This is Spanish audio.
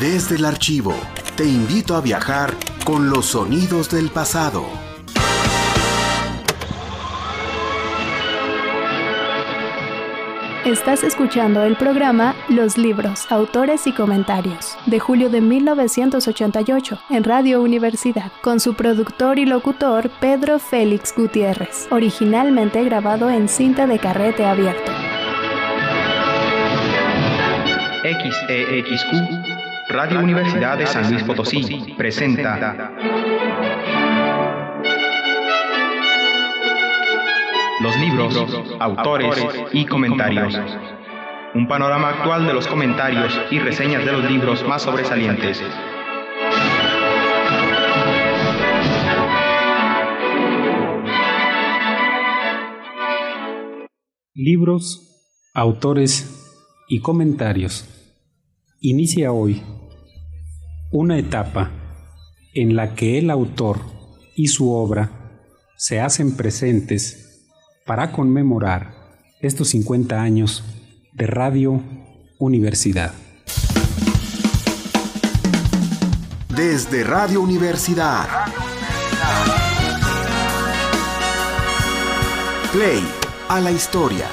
Desde el archivo, te invito a viajar con los sonidos del pasado. Estás escuchando el programa Los libros, autores y comentarios de julio de 1988 en Radio Universidad con su productor y locutor Pedro Félix Gutiérrez, originalmente grabado en cinta de carrete abierto. XEXQ, Radio Universidad de San Luis Potosí, presenta los libros, autores y comentarios. Un panorama actual de los comentarios y reseñas de los libros más sobresalientes. Libros, autores y comentarios. Inicia hoy una etapa en la que el autor y su obra se hacen presentes para conmemorar estos 50 años de Radio Universidad. Desde Radio Universidad. Play a la historia.